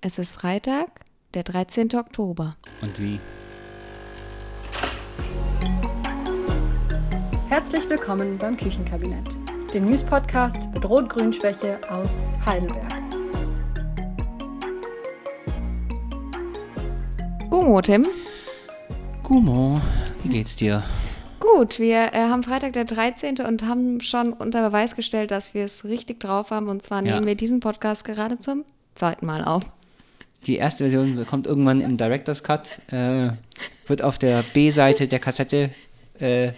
Es ist Freitag, der 13. Oktober. Und wie? Herzlich willkommen beim Küchenkabinett, dem News-Podcast mit Rot-Grün-Schwäche aus Heidelberg. Gumo, Tim. Gumo, wie geht's dir? Gut, wir äh, haben Freitag der 13. und haben schon unter Beweis gestellt, dass wir es richtig drauf haben. Und zwar Ja. nehmen wir diesen Podcast gerade zum zweiten Mal auf. Die erste Version kommt irgendwann im Director's Cut, äh, wird auf der B-Seite der Kassette äh,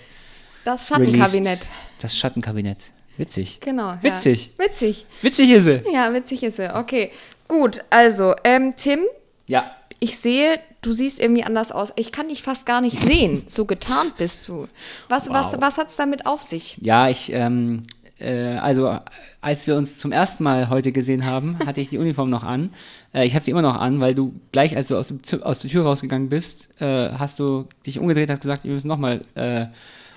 Das Schattenkabinett. released. Das Schattenkabinett. Witzig. Genau. Ja. Witzig. Witzig. Witzig ist sie. Ja, witzig ist er. Okay. Gut, also, ähm, Tim, Ja. ich sehe, du siehst irgendwie anders aus. Ich kann dich fast gar nicht sehen. So getarnt bist du. Was, was, Wow. was hat es damit auf sich? Ja, ich, ähm, äh, also als wir uns zum ersten Mal heute gesehen haben, hatte ich die Uniform noch an. Äh, ich habe sie immer noch an, weil du gleich, als du aus, aus der Tür rausgegangen bist, äh, hast du dich umgedreht, hast gesagt, wir müssen nochmal äh,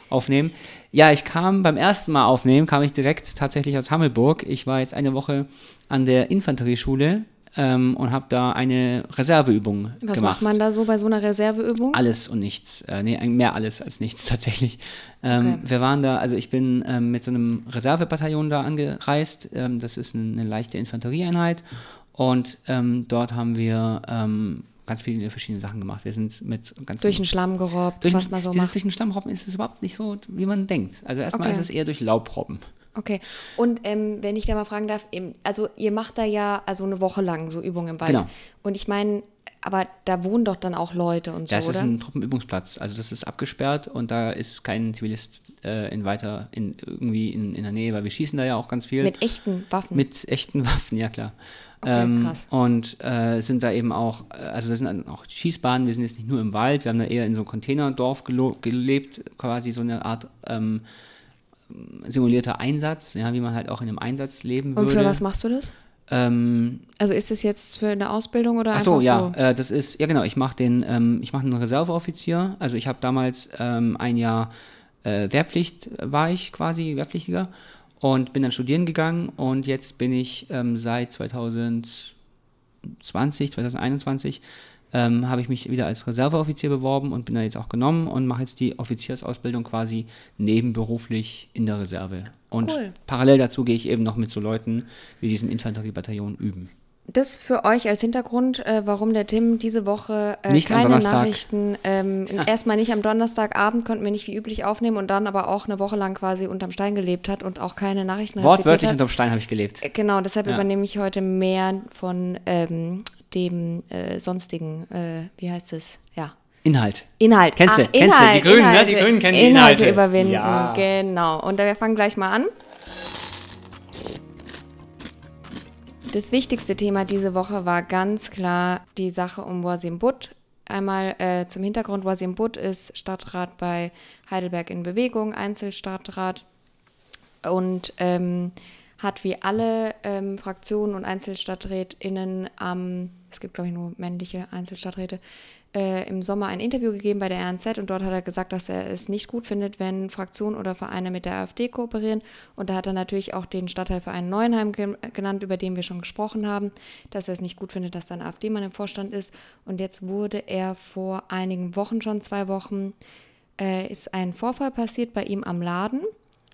aufnehmen. Ja, ich kam beim ersten Mal aufnehmen, kam ich direkt tatsächlich aus Hammelburg. Ich war jetzt eine Woche an der Infanterieschule ähm, und habe da eine Reserveübung Was gemacht. macht man da so bei so einer Reserveübung? Alles und nichts. Äh, nee, mehr alles als nichts tatsächlich. Ähm, Okay. Wir waren da, also ich bin ähm, mit so einem Reservebataillon da angereist. Ähm, das ist eine, eine leichte Infanterieeinheit. Und ähm, dort haben wir ähm, ganz viele verschiedene Sachen gemacht. Wir sind mit ganz Durch den Schlamm gerobbt, durch, was man so dieses macht. Durch den Stammrobben ist es überhaupt nicht so, wie man denkt. Also erstmal Okay. ist es eher durch Laubrobben. Okay. Und ähm, wenn ich da mal fragen darf, also ihr macht da ja also eine Woche lang so Übungen im Wald. Genau. Und ich meine, aber da wohnen doch dann auch Leute und so, Das ist oder? ein Truppenübungsplatz. Also das ist abgesperrt und da ist kein Zivilist äh, in weiter, in, irgendwie in, in der Nähe, weil wir schießen da ja auch ganz viel. Mit echten Waffen. Mit echten Waffen, ja klar. Okay, krass. Und äh, sind da eben auch, äh, also da sind dann auch Schießbahnen, wir sind jetzt nicht nur im Wald, wir haben da eher in so einem Containerdorf gelebt, quasi so eine Art ähm, simulierter Einsatz, ja, wie man halt auch in einem Einsatz leben und würde. für was machst du das? Ähm, Also ist das jetzt für eine Ausbildung oder Ach so, einfach ja, so? Äh, das ist, ja genau, ich mache den, ähm, ich mache einen Reserveoffizier. Also ich habe damals ähm, ein Jahr äh, Wehrpflicht war ich quasi, Wehrpflichtiger und bin dann studieren gegangen und jetzt bin ich ähm, seit 2020, 2021 ähm, habe ich mich wieder als Reserveoffizier beworben und bin da jetzt auch genommen und mache jetzt die Offiziersausbildung quasi nebenberuflich in der Reserve. Und Cool. parallel dazu gehe ich eben noch mit so Leuten wie diesem Infanteriebataillon üben. Das für euch als Hintergrund, äh, warum der Tim diese Woche äh, keine. Nachrichten, ähm, erstmal nicht am Donnerstagabend konnten wir nicht wie üblich aufnehmen und dann aber auch eine Woche lang quasi unterm Stein gelebt hat und auch keine Nachrichten Wortwörtlich hat. unterm Stein habe ich gelebt. Äh, Genau, deshalb Ja. übernehme ich heute mehr von ähm, dem äh, sonstigen, äh, wie heißt es? Ja. Inhalt. Inhalt. Kennst du, Ach, kennst du, die Grünen, ne? Die Grünen kennen die Inhalte. Inhalte. überwinden, Ja. genau. Und wir fangen gleich mal an. Das wichtigste Thema diese Woche war ganz klar die Sache um Wasim Butt. Einmal äh, zum Hintergrund, Wasim Butt ist Stadtrat bei Heidelberg in Bewegung, Einzelstadtrat und ähm, hat wie alle ähm, Fraktionen und EinzelstadträtInnen am, es gibt glaube ich nur männliche Einzelstadträte, äh, im Sommer ein Interview gegeben bei der RNZ und dort hat er gesagt, dass er es nicht gut findet, wenn Fraktionen oder Vereine mit der AfD kooperieren. Und da hat er natürlich auch den Stadtteilverein Neuenheim ge genannt, über den wir schon gesprochen haben, dass er es nicht gut findet, dass da ein AfD-Mann im Vorstand ist. Und jetzt wurde er vor einigen Wochen schon, zwei Wochen, äh, ist ein Vorfall passiert bei ihm am Laden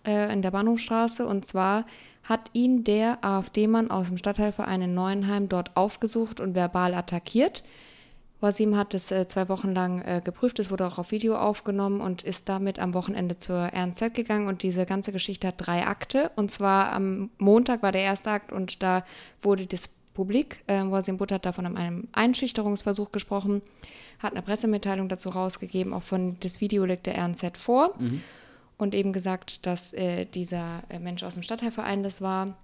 äh, in der Bahnhofstraße. Und zwar hat ihn der AfD-Mann aus dem Stadtteilverein in Neuenheim dort aufgesucht und verbal attackiert. Wasim hat es äh, zwei Wochen lang äh, geprüft, es wurde auch auf Video aufgenommen und ist damit am Wochenende zur RNZ gegangen. Und diese ganze Geschichte hat drei Akte. Und zwar am Montag war der erste Akt und da wurde das Publik, äh, Wasim Butt hat da von einem Einschüchterungsversuch gesprochen, hat eine Pressemitteilung dazu rausgegeben, auch von das Video liegt der RNZ vor und eben gesagt, dass äh, dieser äh, Mensch aus dem Stadtteilverein das war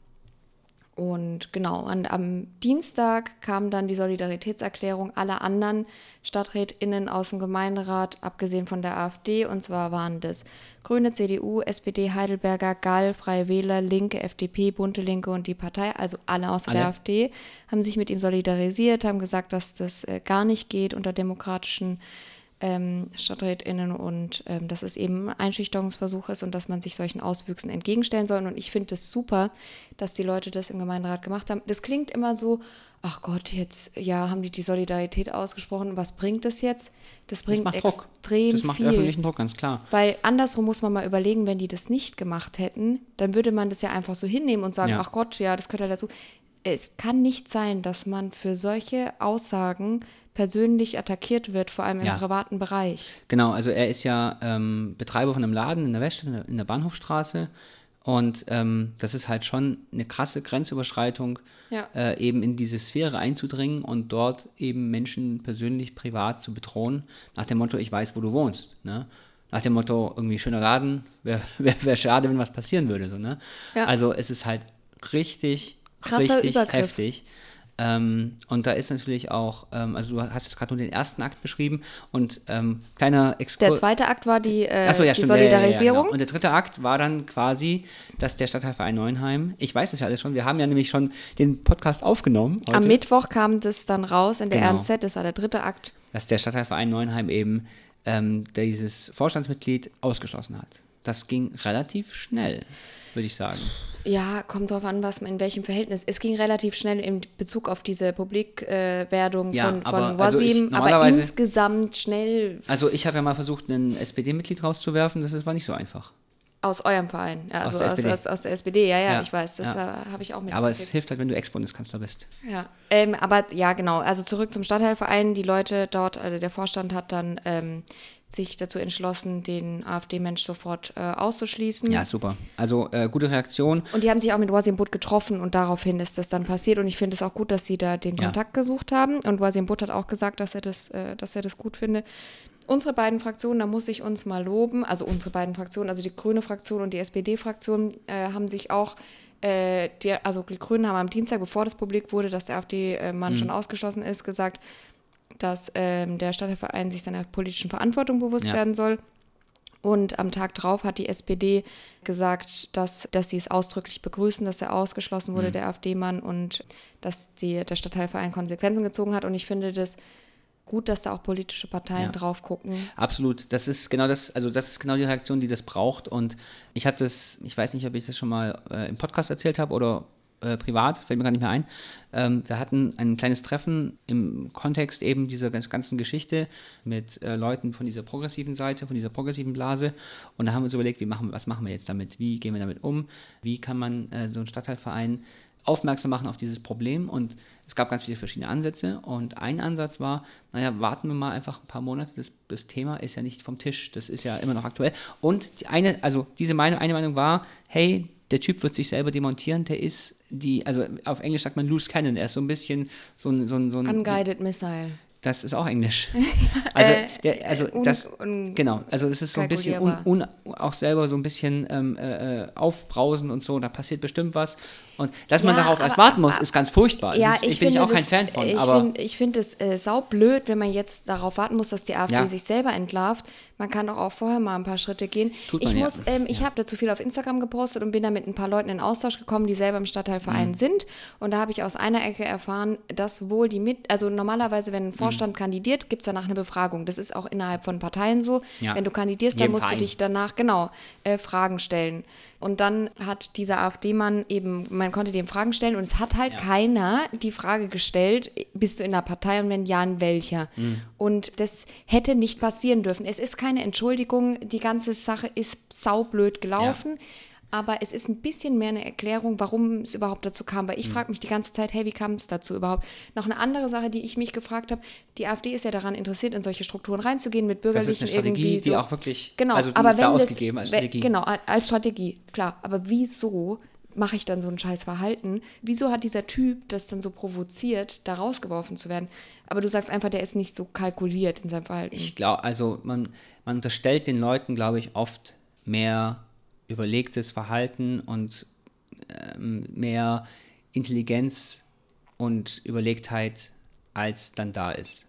und genau, und am Dienstag kam dann die Solidaritätserklärung aller anderen StadträtInnen aus dem Gemeinderat, abgesehen von der AfD. Und zwar waren das Grüne, CDU, SPD, Heidelberger, Gall, Freie Wähler, Linke, FDP, Bunte Linke und die Partei, also alle außer der Alle. AfD, haben sich mit ihm solidarisiert, haben gesagt, dass das äh, gar nicht geht unter demokratischen ähm, StadträtInnen und ähm, dass es eben ein Einschüchterungsversuch ist und dass man sich solchen Auswüchsen entgegenstellen soll. Und ich finde es das super, dass die Leute das im Gemeinderat gemacht haben. Das klingt immer so, ach Gott, jetzt, ja, haben die die Solidarität ausgesprochen. Was bringt das jetzt? Das bringt das extrem Druck. Das macht viel. öffentlichen Druck, ganz klar. Weil andersrum muss man mal überlegen, wenn die das nicht gemacht hätten, dann würde man das ja einfach so hinnehmen und sagen, Ja. ach Gott, ja, das gehört ja dazu. Es kann nicht sein, dass man für solche Aussagen persönlich attackiert wird, vor allem im Ja. privaten Bereich. Genau, also er ist ja ähm, Betreiber von einem Laden in der der- in der Bahnhofstraße. Und ähm, das ist halt schon eine krasse Grenzüberschreitung, Ja. äh, eben in diese Sphäre einzudringen und dort eben Menschen persönlich, privat zu bedrohen, nach dem Motto, ich weiß, wo du wohnst. Ne? Nach dem Motto, irgendwie schöner Laden, wäre wär, wär schade, wenn was passieren würde. So, ne? Ja. Also es ist halt richtig, Krasser richtig Übergriff. heftig. Ähm, und da ist natürlich auch, ähm, also du hast jetzt gerade nur den ersten Akt beschrieben und ähm, kleiner Exkurs. Der zweite Akt war die, äh, so, ja, die stimmt, ja, ja, Solidarisierung. genau. Und der dritte Akt war dann quasi, dass der Stadtteilverein Neuenheim, ich weiß das ja alles schon, wir haben ja nämlich schon den Podcast aufgenommen heute, Am Mittwoch kam das dann raus in der Genau. RNZ, das war der dritte Akt. dass der Stadtteilverein Neuenheim eben ähm, dieses Vorstandsmitglied ausgeschlossen hat. Das ging relativ schnell, würde ich sagen. Ja, kommt drauf an, was man in welchem Verhältnis. Es ging relativ schnell in Bezug auf diese Publikwerdung äh, Ja, von, aber- von also ich- Wasim, aber insgesamt schnell Also ich habe ja mal versucht, ein SPD-Mitglied rauszuwerfen, das war nicht so einfach. aus eurem Verein, ja, also der aus, aus, aus der SPD, ja, ja, Ja, ich weiß, das äh, habe ich auch Ja, aber es hilft halt, wenn du Ex-Bundeskanzler bist. Ja, ähm, aber ja, genau. Also zurück zum Stadtteilverein. Die Leute dort, also der Vorstand hat dann ähm, sich dazu entschlossen, den AfD-Mensch sofort äh, auszuschließen. Ja, super. Also äh, gute Reaktion. Und die haben sich auch mit Wasim Butt getroffen und daraufhin ist das dann passiert. Und ich finde es auch gut, dass sie da den Ja. Kontakt gesucht haben. Und Wasim Butt hat auch gesagt, dass er das, äh, dass er das gut findet. Unsere beiden Fraktionen, da muss ich uns mal loben, also unsere beiden Fraktionen, also die grüne Fraktion und die SPD-Fraktion, äh, haben sich auch, äh, die, also die Grünen haben am Dienstag, bevor das publik wurde, dass der AfD-Mann schon ausgeschlossen ist, gesagt, dass ähm, der Stadtteilverein sich seiner politischen Verantwortung bewusst Ja. werden soll. Und am Tag drauf hat die SPD gesagt, dass, dass sie es ausdrücklich begrüßen, dass er ausgeschlossen Mhm. wurde, der AfD-Mann, und dass die, der Stadtteilverein Konsequenzen gezogen hat. Und ich finde das gut, dass da auch politische Parteien Ja. drauf gucken. Absolut. Das ist genau das, also das ist genau die Reaktion, die das braucht. Und ich habe das, ich weiß nicht, ob ich das schon mal äh, im Podcast erzählt habe oder äh, privat, fällt mir gar nicht mehr ein. Ähm, wir hatten ein kleines Treffen im Kontext eben dieser ganz- ganzen Geschichte mit äh, Leuten von dieser progressiven Seite, von dieser progressiven Blase. Und da haben wir uns überlegt, wie machen, was machen wir jetzt damit? Wie gehen wir damit um? Wie kann man äh, so einen Stadtteilverein aufmerksam machen auf dieses Problem und es gab ganz viele verschiedene Ansätze und ein Ansatz war, naja, warten wir mal einfach ein paar Monate, das, das Thema ist ja nicht vom Tisch, das ist ja immer noch aktuell und die eine, also diese Meinung, eine Meinung war, hey, der Typ wird sich selber demontieren, der ist die, also auf Englisch sagt man loose cannon, er ist so ein bisschen so ein, so ein, so ein Unguided Missile. Das ist auch Englisch. Also, Äh, der, also un- das, genau, also es ist so ein bisschen un, un, auch selber so ein bisschen ähm, äh, äh, aufbrausen und so, da passiert bestimmt was. Und dass man Ja, darauf erst aber- warten muss, ist ganz furchtbar. Ja, ist, ich, ich bin ich auch kein das, Fan von, Ich aber finde ich es äh, saublöd, wenn man jetzt darauf warten muss, dass die AfD Ja. sich selber entlarvt. Man kann doch auch vorher mal ein paar Schritte gehen. Tut ich man ja. muss, ähm, ich habe dazu viel auf Instagram gepostet und bin da mit ein paar Leuten in Austausch gekommen, die selber im Stadtteilverein Mhm. sind. Und da habe ich aus einer Ecke erfahren, dass wohl die mit, also normalerweise, wenn ein Mhm. Vorstand kandidiert, gibt es danach eine Befragung. Das ist auch innerhalb von Parteien so. Ja. Wenn du kandidierst, dann musst Verein. du dich danach, genau, äh, Fragen stellen. Und dann hat dieser AfD-Mann eben, man konnte dem Fragen stellen und es hat halt Ja. keiner die Frage gestellt, bist du in der Partei und wenn ja, in welcher? Mhm. Und das hätte nicht passieren dürfen. Es ist keine Entschuldigung, die ganze Sache ist saublöd gelaufen. Aber es ist ein bisschen mehr eine Erklärung, warum es überhaupt dazu kam. Mhm. Weil ich frage mich die ganze Zeit, hey, wie kam es dazu überhaupt? Noch eine andere Sache, die ich mich gefragt habe, die AfD ist ja daran interessiert, in solche Strukturen reinzugehen, mit das bürgerlichen ist eine Strategie, irgendwie so. die auch wirklich, Genau, also die aber ist da das- ausgegeben als Strategie. Genau, als Strategie, klar. Aber wieso mache ich dann so ein scheiß Verhalten? Wieso hat dieser Typ das dann so provoziert, da rausgeworfen zu werden? Aber du sagst einfach, der ist nicht so kalkuliert in seinem Verhalten. Ich glaube, also man, man unterstellt den Leuten, glaube ich, oft mehr überlegtes Verhalten und ähm, mehr Intelligenz und Überlegtheit, als dann da ist.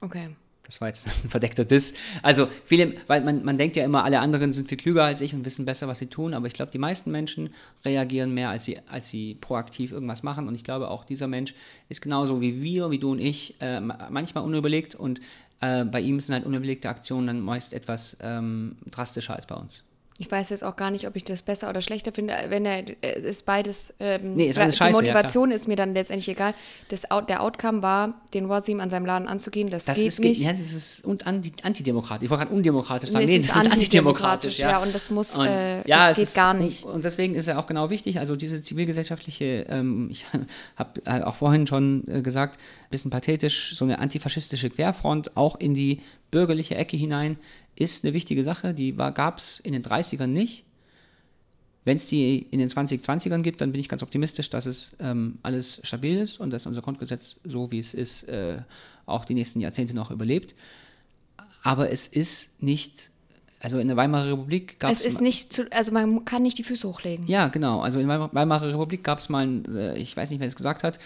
okay. Das war jetzt ein verdeckter Diss. Also viele, weil man, man denkt ja immer, alle anderen sind viel klüger als ich und wissen besser, was sie tun, aber ich glaube, die meisten Menschen reagieren mehr, als sie, als sie proaktiv irgendwas machen. Und ich glaube, auch dieser Mensch ist genauso wie wir, wie du und ich, äh, manchmal unüberlegt und äh, bei ihm sind halt unüberlegte Aktionen dann meist etwas ähm, drastischer als bei uns. Ich weiß jetzt auch gar nicht, ob ich das besser oder schlechter finde. Wenn er äh, ist beides. Ähm, Nee, ist alles die scheiße, ja, Motivation ist mir dann letztendlich egal. Das, der Outcome war, den Wasim an seinem Laden anzugehen. Das, Das geht ist, nicht. Ja, das ist und anti, antidemokratisch. Ich wollte gerade undemokratisch sagen. Nee, Nee, das ist ist antidemokratisch. ja, und das muss, Und, äh, ja, das es geht ist, gar nicht. Und, deswegen ist er auch genau wichtig. Also diese zivilgesellschaftliche, ähm, ich habe äh, auch vorhin schon äh, gesagt, ein bisschen pathetisch, so eine antifaschistische Querfront auch in die bürgerliche Ecke hinein ist eine wichtige Sache. Die gab es in den 30ern nicht. Wenn es die in den 2020ern gibt, dann bin ich ganz optimistisch, dass es ähm, alles stabil ist und dass unser Grundgesetz, so wie es ist, äh, auch die nächsten Jahrzehnte noch überlebt. Aber es ist nicht, also in der Weimarer Republik gab es ist nicht zu, also man kann nicht die Füße hochlegen. ja, genau. Also in der Weimarer Republik gab es mal, ein, äh, ich weiß nicht, wer es gesagt hat,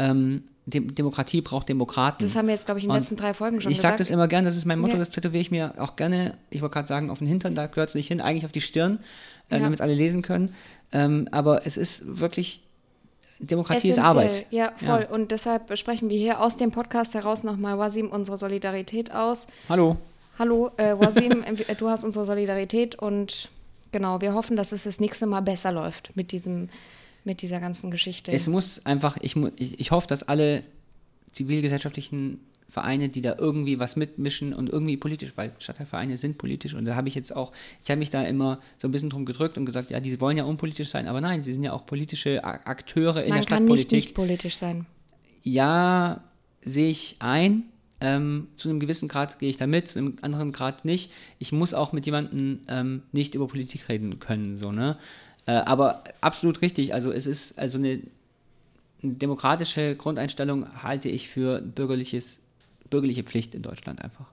ähm, Dem Demokratie braucht Demokraten. Das haben wir jetzt, glaube ich, in den letzten drei Folgen schon ich sage gesagt. das immer gern, das ist mein Motto, Ja. das tätowiere ich mir auch gerne, ich wollte gerade sagen, auf den Hintern, da gehört es nicht hin, eigentlich auf die Stirn, äh, Ja. damit es alle lesen können. Ähm, aber es ist wirklich, Demokratie ist Essentiell. Arbeit. Ja, voll. Ja. Und deshalb sprechen wir hier aus dem Podcast heraus nochmal, Wasim, unsere Solidarität aus. Hallo. Hallo, äh, Wasim, du hast unsere Solidarität und genau, wir hoffen, dass es das nächste Mal besser läuft mit diesem, mit dieser ganzen Geschichte. Es muss einfach, ich, ich, ich hoffe, dass alle zivilgesellschaftlichen Vereine, die da irgendwie was mitmischen und irgendwie politisch, weil Stadtteilvereine sind politisch und da habe ich jetzt auch, ich habe mich da immer so ein bisschen drum gedrückt und gesagt, ja, die wollen ja unpolitisch sein, aber nein, sie sind ja auch politische Akteure in Man der kann nicht Stadtpolitik. nicht politisch sein. ja, sehe ich ein. Ähm, zu einem gewissen Grad gehe ich da mit, zu einem anderen Grad nicht. Ich muss auch mit jemandem ähm, nicht über Politik reden können, so, ne? Äh, aber absolut richtig. Also es ist also eine, eine demokratische Grundeinstellung halte ich für bürgerliches, bürgerliche Pflicht in Deutschland einfach.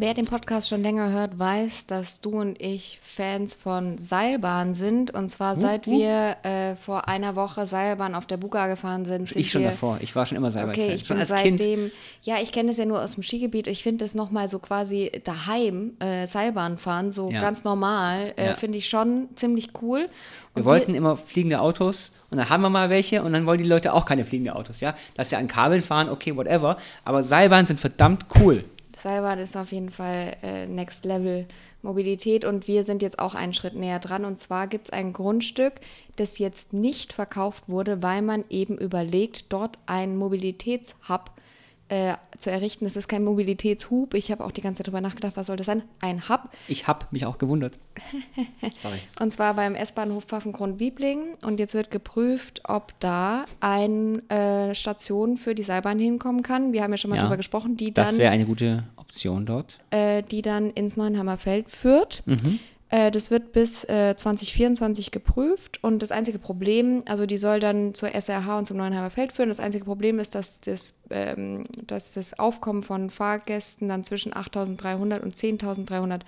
Wer den Podcast schon länger hört, weiß, dass du und ich Fans von Seilbahn sind. Und zwar seit wir äh, vor einer Woche Seilbahn auf der Buga gefahren sind. sind ich schon wir, davor. Ich war schon immer selber Okay, ich schon bin als Kind. seitdem, ja, ich kenne es ja nur aus dem Skigebiet. Ich finde es nochmal so quasi daheim, äh, Seilbahn fahren, so Ja. ganz normal, äh, Ja. finde ich schon ziemlich cool. Wir Und wollten immer fliegende Autos und dann haben wir mal welche und dann wollen die Leute auch keine fliegenden Autos, ja? Dass sie an Kabeln fahren, okay, whatever. Aber Seilbahnen sind verdammt cool. Seilbahn ist auf jeden Fall äh, Next Level Mobilität und wir sind jetzt auch einen Schritt näher dran. Und zwar gibt es ein Grundstück, das jetzt nicht verkauft wurde, weil man eben überlegt, dort einen Mobilitätshub äh, zu errichten. Es ist kein Mobilitätshub. Ich habe auch die ganze Zeit darüber nachgedacht, was soll das sein? Ein Hub. Ich habe mich auch gewundert. Sorry. Und zwar beim S-Bahnhof Pfaffengrund-Bieblingen. Und jetzt wird geprüft, ob da eine äh, Station für die Seilbahn hinkommen kann. Wir haben ja schon mal Ja, drüber gesprochen, die Das wäre eine gute Option dort. äh, die dann ins Neuenheimer Feld führt. Mhm. Äh, das wird bis äh, 2024 geprüft und das einzige Problem, also die soll dann zur SRH und zum Neuenheimer Feld führen. Das einzige Problem ist, dass das, ähm, dass das Aufkommen von Fahrgästen dann zwischen 8.300 und 10.300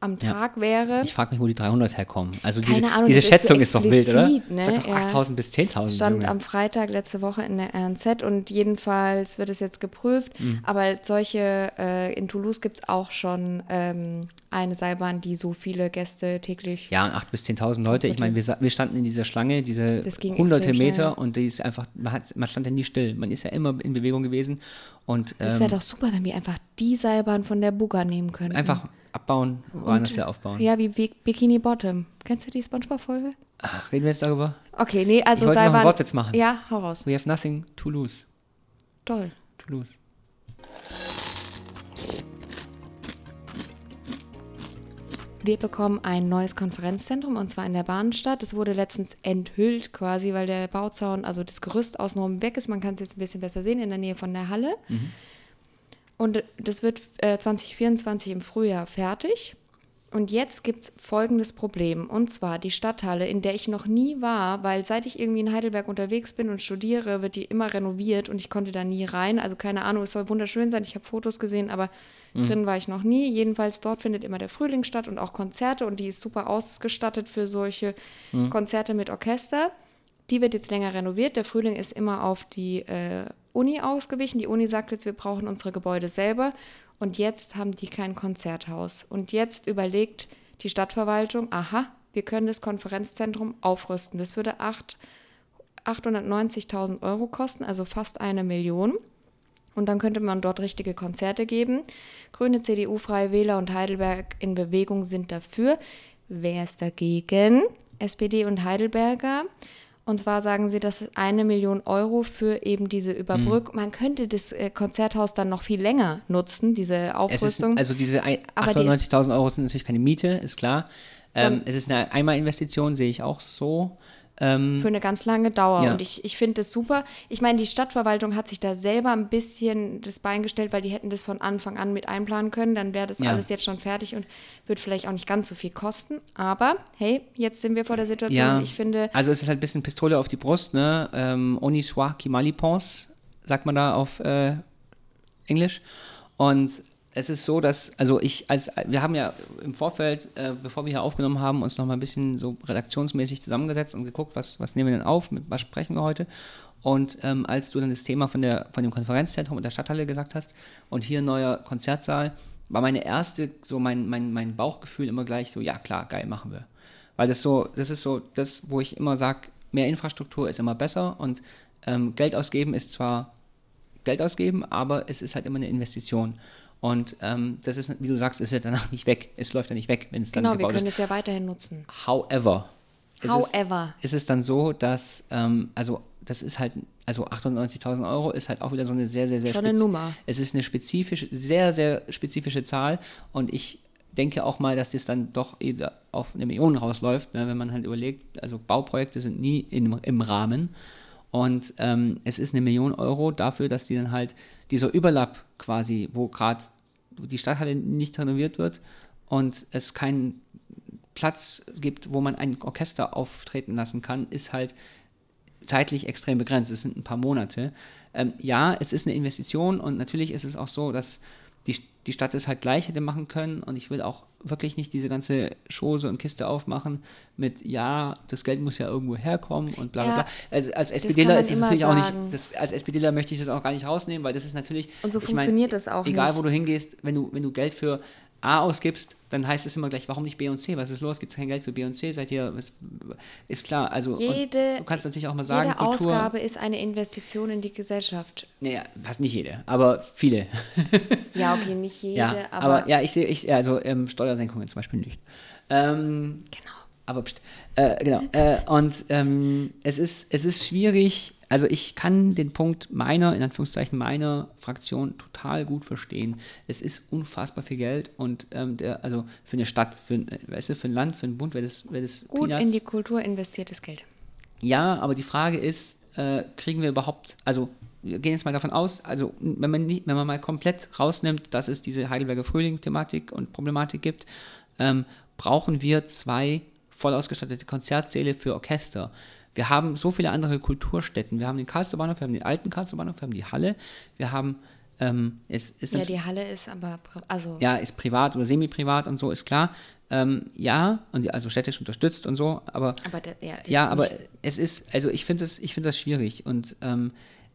am Ja. Tag wäre. Ich frage mich, wo die 300 herkommen. Also Keine diese, Ahnung, diese das ist so Schätzung ist, doch wild, oder? explizit, ne? Sag doch Ja. 8000 bis 10.000. stand Junge. am Freitag letzte Woche in der RNZ und jedenfalls wird es jetzt geprüft. Mhm. Aber solche, äh, in Toulouse gibt es auch schon ähm, eine Seilbahn, die so viele Gäste täglich. ja, und 8.000 bis 10.000 Leute. Ich meine, wir, wir standen in dieser Schlange, diese Das hunderte Meter schnell. und die ist einfach, man, hat, man stand ja nie still. Man ist ja immer in Bewegung gewesen und Das ähm, wäre doch super, wenn wir einfach die Seilbahn von der Buga nehmen könnten. einfach abbauen, woanders wieder aufbauen. Ja, wie Bi- Bikini Bottom. Kennst du die Spongebob-Folge? Ach, reden wir jetzt darüber? Okay, nee, also Ich wollte noch einen. Wortwitz machen. Ja, hau raus. We have nothing to lose. Toll. To lose. Wir bekommen ein neues Konferenzzentrum und zwar in der Bahnstadt. Es wurde letztens enthüllt quasi, weil der Bauzaun, also das Gerüst außenrum weg ist. Man kann es jetzt ein bisschen besser sehen in der Nähe von der Halle. Und das wird äh, 2024 im Frühjahr fertig. Und jetzt gibt es folgendes Problem. Und zwar die Stadthalle, in der ich noch nie war, weil seit ich irgendwie in Heidelberg unterwegs bin und studiere, wird die immer renoviert und ich konnte da nie rein. Also keine Ahnung, es soll wunderschön sein. Ich habe Fotos gesehen, aber drin war ich noch nie. Jedenfalls dort findet immer der Frühling statt und auch Konzerte und die ist super ausgestattet für solche Konzerte mit Orchester. Die wird jetzt länger renoviert. Der Frühling ist immer auf die äh, Uni ausgewichen. Die Uni sagt jetzt, wir brauchen unsere Gebäude selber. Und jetzt haben die kein Konzerthaus. Und jetzt überlegt die Stadtverwaltung, aha, wir können das Konferenzzentrum aufrüsten. Das würde 8 890.000 Euro kosten, also fast eine Million. Und dann könnte man dort richtige Konzerte geben. Grüne, CDU, Freie Wähler und Heidelberg in Bewegung sind dafür. Wer ist dagegen? SPD und Heidelberger. Und zwar sagen sie, dass eine Million Euro für eben diese Überbrückung. Mhm. Man könnte das äh, Konzerthaus dann noch viel länger nutzen, diese Es ist, Aufrüstung. also diese ein- Aber die ist- 98.000 Euro sind natürlich keine Miete, ist klar. Ähm, es ist eine Einmalinvestition, sehe ich auch so. Ähm, für eine ganz lange Dauer. Ja. Und ich, ich finde das super. Ich meine, die Stadtverwaltung hat sich da selber ein bisschen das Bein gestellt, weil die hätten das von Anfang an mit einplanen können. Dann wäre das Ja. alles jetzt schon fertig und wird vielleicht auch nicht ganz so viel kosten. Aber hey, jetzt sind wir vor der Situation. Ja. Ich finde, Also es ist halt ein bisschen Pistole auf die Brust, ne? Ähm, Oni soir qui mal y pense, sagt man da auf äh, Englisch. Und es ist so, dass, also ich, als wir haben ja im Vorfeld, äh, bevor wir hier aufgenommen haben, uns noch mal ein bisschen so redaktionsmäßig zusammengesetzt und geguckt, was, was nehmen wir denn auf, mit was sprechen wir heute. Und ähm, als du dann das Thema von, der, von dem Konferenzzentrum und der Stadthalle gesagt hast und hier ein neuer Konzertsaal, war meine erste, so mein, mein, mein Bauchgefühl immer gleich so, ja klar, geil, machen wir. Weil das so, das ist so das, wo ich immer sage, mehr Infrastruktur ist immer besser und ähm, Geld ausgeben ist zwar Geld ausgeben, aber es ist halt immer eine Investition. Und ähm, das ist, wie du sagst, ist ja danach nicht weg. Es läuft ja nicht weg, wenn es dann genau, wir gebaut können ist. es ja weiterhin nutzen. However. ist However. Es, ist es dann so, dass, ähm, also das ist halt, also 98.000 Euro ist halt auch wieder so eine sehr, sehr, sehr Schon eine Nummer. Es ist eine spezifische, sehr, sehr spezifische Zahl und ich denke auch mal, dass das dann doch auf eine Million rausläuft, ne, wenn man halt überlegt, also Bauprojekte sind nie in, im Rahmen und ähm, es ist eine Million Euro dafür, dass die dann halt dieser Überlapp quasi, wo gerade die Stadthalle nicht renoviert wird und es keinen Platz gibt, wo man ein Orchester auftreten lassen kann, ist halt zeitlich extrem begrenzt. Es sind ein paar Monate. Ähm, ja, es ist eine Investition und natürlich ist es auch so, dass die, Stadt es halt gleich hätte machen können und ich will auch wirklich nicht diese ganze Chose und Kiste aufmachen mit, ja, das Geld muss ja irgendwo herkommen und bla bla Ja, bla. Also als SPDler ist es natürlich auch sagen. nicht, das, als SPDler möchte ich das auch gar nicht rausnehmen, weil das ist natürlich. Und so ich mein, funktioniert das auch Egal, nicht. wo du hingehst, wenn du, wenn du Geld für A ausgibst, dann heißt es immer gleich, warum nicht B und C? Was ist los? Gibt es kein Geld für B und C? Seid ihr, ist klar, also Jede, du kannst natürlich auch mal sagen, jede Kultur, Ausgabe ist eine Investition in die Gesellschaft. naja, fast nicht jede, aber viele. Ja, okay, nicht jede, ja, aber, aber, ja, ich sehe, ich, ja, also ähm, Steuersenkungen zum Beispiel nicht. Ähm, genau. aber pst, äh, genau. Äh, und ähm, es, ist, es ist schwierig, also ich kann den Punkt meiner, in Anführungszeichen meiner Fraktion total gut verstehen. Es ist unfassbar viel Geld und ähm, der, also für eine Stadt, für ein, äh, weißt du, für ein Land, für ein Bund wäre das, wär das Gut Peanuts. in die Kultur investiertes Geld. Ja, aber die Frage ist, äh, kriegen wir überhaupt, also wir gehen jetzt mal davon aus, also wenn man, nicht, wenn man mal komplett rausnimmt, dass es diese Heidelberger Frühling-Thematik und Problematik gibt, ähm, brauchen wir zwei voll ausgestattete Konzertsäle für Orchester. Wir haben so viele andere Kulturstätten. Wir haben den Karlsruher Bahnhof, wir haben den alten Karlsruher Bahnhof, wir haben die Halle, wir haben, ähm, es ist Ja, die Halle ist aber, also, ja, ist privat oder semi-privat und so, ist klar. Ähm, ja, und die, also städtisch unterstützt und so, aber aber der, ja, ist ja, aber es ist, also ich finde das, ich finde das schwierig und ähm,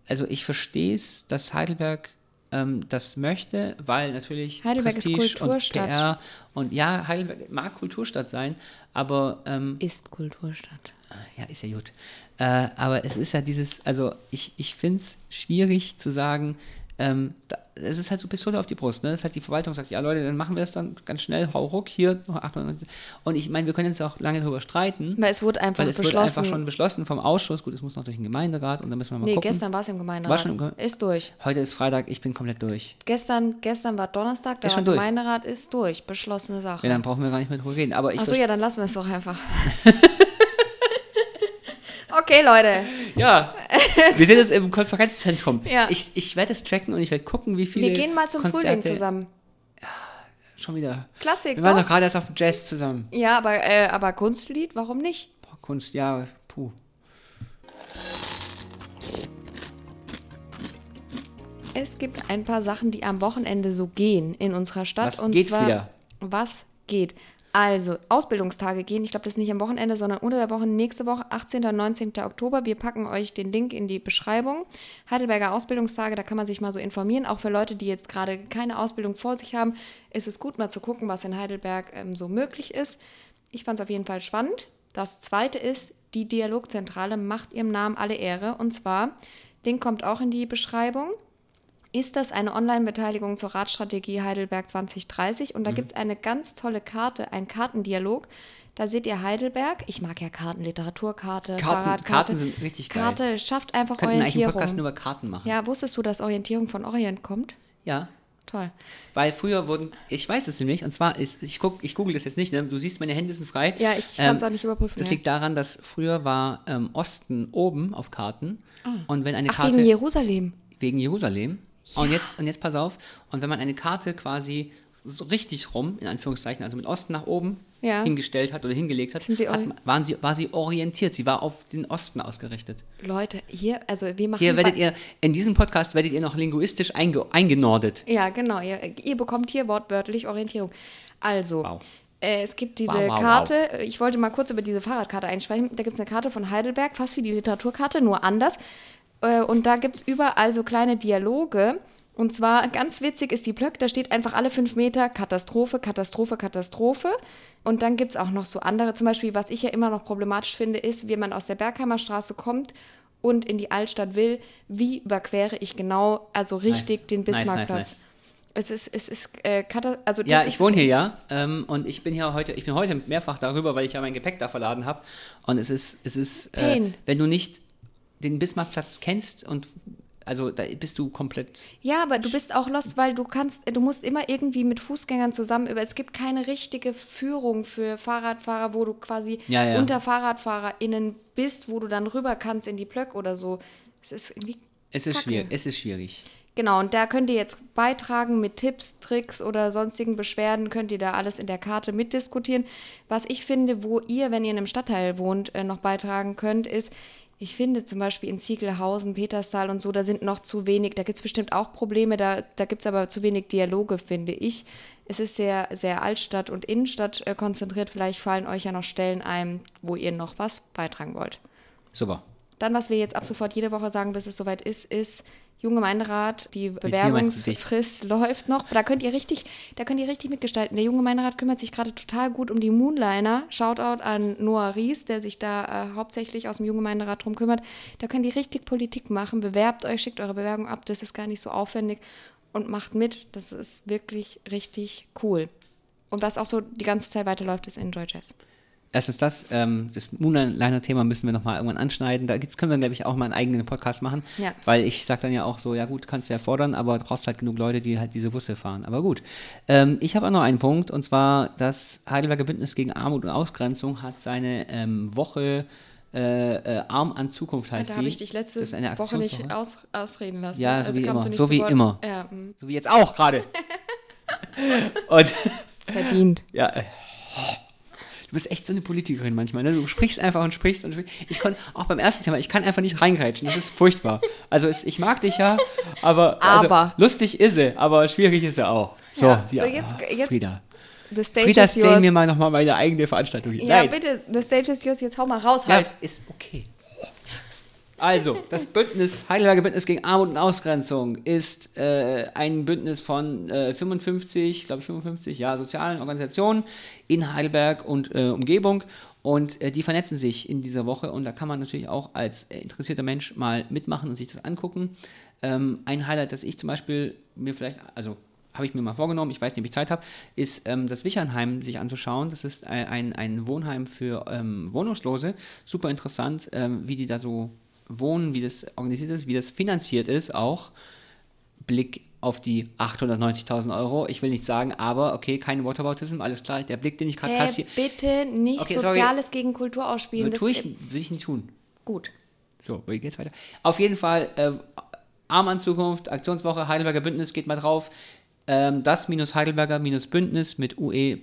also ich verstehe es, dass Heidelberg ähm, das möchte, weil natürlich Heidelberg ist Prestige Kulturstadt. und PR und ja, Heidelberg mag Kulturstadt sein, aber ähm, ist Kulturstadt. ja, ist ja gut. Äh, aber es ist ja dieses, also ich, ich finde es schwierig zu sagen, ähm, da, es ist halt so Pistole auf die Brust, ne? Das ist halt die Verwaltung sagt, ja Leute, dann machen wir es dann ganz schnell, hau ruck, hier, noch 98. Und ich meine, wir können jetzt auch lange darüber streiten. Weil es wurde einfach es beschlossen. wird einfach schon beschlossen vom Ausschuss. Gut, es muss noch durch den Gemeinderat und dann müssen wir mal nee, gucken. gestern war es im War Gemeinderat. schon im Ge- ist durch. Heute ist Freitag, ich bin komplett durch. Gestern, gestern war Donnerstag, der Ist. Gemeinderat ist durch. Beschlossene Sache. Ja, dann brauchen wir gar nicht mehr drüber reden. Aber ich Achso, ja, dann lassen wir es doch einfach. okay, Leute. ja, wir sind jetzt im Konferenzzentrum. Ja. Ich, ich werde es tracken und ich werde gucken, wie viele Wir gehen mal zum Konzerte Frühling zusammen. Schon wieder. Klassik, Wir waren doch. doch gerade erst auf dem Jazz zusammen. Ja, aber, äh, aber Kunstlied, warum nicht? Boah, Kunst, ja, puh. Es gibt ein paar Sachen, die am Wochenende so gehen in unserer Stadt. Was und geht zwar, wieder? Was geht? Also, Ausbildungstage gehen. Ich glaube, das ist nicht am Wochenende, sondern unter der Woche, nächste Woche, 18. und 19. Oktober. Wir packen euch den Link in die Beschreibung. Heidelberger Ausbildungstage, da kann man sich mal so informieren. Auch für Leute, die jetzt gerade keine Ausbildung vor sich haben, ist es gut, mal zu gucken, was in Heidelberg ähm, so möglich ist. Ich fand es auf jeden Fall spannend. Das zweite ist, die Dialogzentrale macht ihrem Namen alle Ehre. Und zwar, Link kommt auch in die Beschreibung ist das eine Online-Beteiligung zur Radstrategie Heidelberg 2030. Und da mhm. gibt es eine ganz tolle Karte, ein Kartendialog. Da seht ihr Heidelberg. Ich mag ja Karten, Literaturkarte, Karten, Fahrradkarte. Karten sind richtig geil. Karte schafft einfach Könnten Orientierung. einen Podcast nur über Karten machen. Ja, wusstest du, dass Orientierung von Orient kommt? Ja. Toll. Weil früher wurden, ich weiß es nämlich, und zwar ist, ich guck, ich google das jetzt nicht, ne? du siehst, meine Hände sind frei. Ja, ich kann es Ähm, auch nicht überprüfen. Das ja. liegt daran, dass früher war ähm, Osten oben auf Karten und wenn eine Ach, Karte wegen Jerusalem. wegen Jerusalem. Und jetzt und jetzt pass auf. Und wenn man eine Karte quasi so richtig rum, in Anführungszeichen, also mit Osten nach oben Ja. hingestellt hat oder hingelegt hat, sie hat waren sie, war sie orientiert. Sie war auf den Osten ausgerichtet. Leute, hier, also wir machen. Hier werdet ihr, in diesem Podcast werdet ihr noch linguistisch einge, eingenordet. Ja, genau. Ihr, ihr bekommt hier wortwörtlich Orientierung. Also, Wow. äh, es gibt diese Wow, wow, Karte. Ich wollte mal kurz über diese Fahrradkarte einsprechen. Da gibt es eine Karte von Heidelberg, fast wie die Literaturkarte, nur anders. Äh, und da gibt es überall so kleine Dialoge. Und zwar ganz witzig ist die Blöcke, da steht einfach alle fünf Meter Katastrophe, Katastrophe, Katastrophe. Und dann gibt es auch noch so andere, zum Beispiel, was ich ja immer noch problematisch finde, ist, wie man aus der Bergheimer Straße kommt und in die Altstadt will, wie überquere ich genau, also richtig Nice. den Nice, nice, Bismarckplatz. nice. Es ist, es ist, äh, also Ja, ich wohne hier ja ähm, und ich bin hier heute, ich bin heute mehrfach darüber, weil ich ja mein Gepäck da verladen habe. Und es ist, es ist, äh, wenn du nicht den Bismarckplatz kennst und also da bist du komplett. Ja, aber du bist auch lost, weil du kannst, du musst immer irgendwie mit Fußgängern zusammen über. Es gibt keine richtige Führung für Fahrradfahrer, wo du quasi Ja, ja. unter FahrradfahrerInnen bist, wo du dann rüber kannst in die Plöck oder so. Es ist irgendwie. Es ist Kacke. schwierig. Es ist schwierig. Genau, und da könnt ihr jetzt beitragen mit Tipps, Tricks oder sonstigen Beschwerden, könnt ihr da alles in der Karte mitdiskutieren. Was ich finde, wo ihr, wenn ihr in einem Stadtteil wohnt, äh, noch beitragen könnt, ist, ich finde zum Beispiel in Ziegelhausen, Peterstal und so, da sind noch zu wenig, da gibt es bestimmt auch Probleme, da, da gibt es aber zu wenig Dialoge, finde ich. Es ist sehr, sehr Altstadt und Innenstadt äh, konzentriert. Vielleicht fallen euch ja noch Stellen ein, wo ihr noch was beitragen wollt. Super. Dann, was wir jetzt ab sofort jede Woche sagen, bis es soweit ist, ist Junggemeinderat, die? Bewerbungsfrist läuft noch. Da könnt ihr richtig, da könnt ihr richtig mitgestalten. Der Junggemeinderat kümmert sich gerade total gut um die Moonliner. Shoutout an Noah Ries, der sich da äh, hauptsächlich aus dem Junggemeinderat drum kümmert. Da könnt ihr richtig Politik machen. Bewerbt euch, schickt eure Bewerbung ab. Das ist gar nicht so aufwendig und macht mit. Das ist wirklich richtig cool. Und was auch so die ganze Zeit weiterläuft, ist Enjoy Jazz. Erstens das, ähm, das Moonliner-Thema müssen wir nochmal irgendwann anschneiden. Da gibt's, können wir, glaube ich, auch mal einen eigenen Podcast machen. Ja. Weil ich sage dann ja auch so, ja gut, kannst du ja fordern, aber du brauchst halt genug Leute, die halt diese Busse fahren. Aber gut. Ähm, ich habe auch noch einen Punkt, und zwar das Heidelberger Bündnis gegen Armut und Ausgrenzung hat seine ähm, Woche äh, äh, Arm an Zukunft heißt Da sie. habe ich dich letzte Woche nicht aus, ausreden lassen. Ja, so Also wie immer. So wie Wort. immer. Ja, mm, So wie jetzt auch gerade. und verdient. Ja, äh, du bist echt so eine Politikerin manchmal, ne? Du sprichst einfach und sprichst und sprichst. Ich konnte, auch beim ersten Thema, ich kann einfach nicht reingreitschen. Das ist furchtbar. Also es, ich mag dich ja, aber, Aber. Also, lustig ist sie, aber schwierig ist sie auch. So, Ja, ja, so jetzt- jetzt- Frieda. The stage Frieda, stell mir mal nochmal meine eigene Veranstaltung hier. ja, Nein, bitte, the stage is yours. Jetzt hau mal raus ja, halt. ist okay. Also, das Bündnis, Heidelberger Bündnis gegen Armut und Ausgrenzung ist äh, ein Bündnis von äh, 55, glaube ich 55, ja, sozialen Organisationen in Heidelberg und äh, Umgebung und äh, die vernetzen sich in dieser Woche und da kann man natürlich auch als äh, interessierter Mensch mal mitmachen und sich das angucken. Ähm, ein Highlight, das ich zum Beispiel mir vielleicht, also habe ich mir mal vorgenommen, ich weiß nicht, ob ich Zeit habe, ist ähm, das Wichernheim sich anzuschauen. Das ist ein, ein, Wohnheim für ähm, Wohnungslose. Super interessant, ähm, wie die da so wohnen, wie das organisiert ist, wie das finanziert ist auch. Blick auf die 890.000 Euro. Ich will nicht sagen, aber okay, kein Whataboutism, alles klar. Der Blick, den ich gerade Äh, kassiere, bitte nicht Okay, sorry. Soziales gegen Kultur ausspielen. Das ich, will ich nicht tun. gut. So, wie geht's weiter? Auf jeden Fall, äh, Arm an Zukunft, Aktionswoche, Heidelberger Bündnis, geht mal drauf. Ähm, das minus Heidelberger minus Bündnis mit ue.de.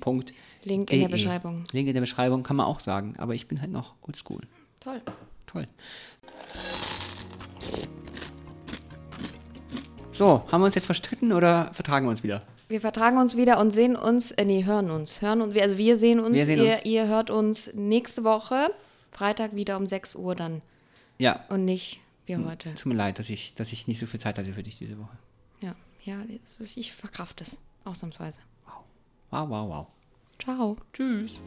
Link in der Beschreibung. Link in der Beschreibung, kann man auch sagen. Aber ich bin halt noch oldschool. Toll. Toll. So, haben wir uns jetzt verstritten oder vertragen wir uns wieder? Wir vertragen uns wieder und sehen uns, äh, nee, hören uns. Hören und wir, also wir sehen uns, Wir sehen ihr, uns. ihr hört uns nächste Woche, Freitag wieder um 6 Uhr dann. Ja, Und nicht wie Hm. heute. tut mir leid, dass ich, dass ich nicht so viel Zeit hatte für dich diese Woche. Ja, ja, ich verkraft es. Ausnahmsweise. Wow, wow, wow. Ciao. Tschüss.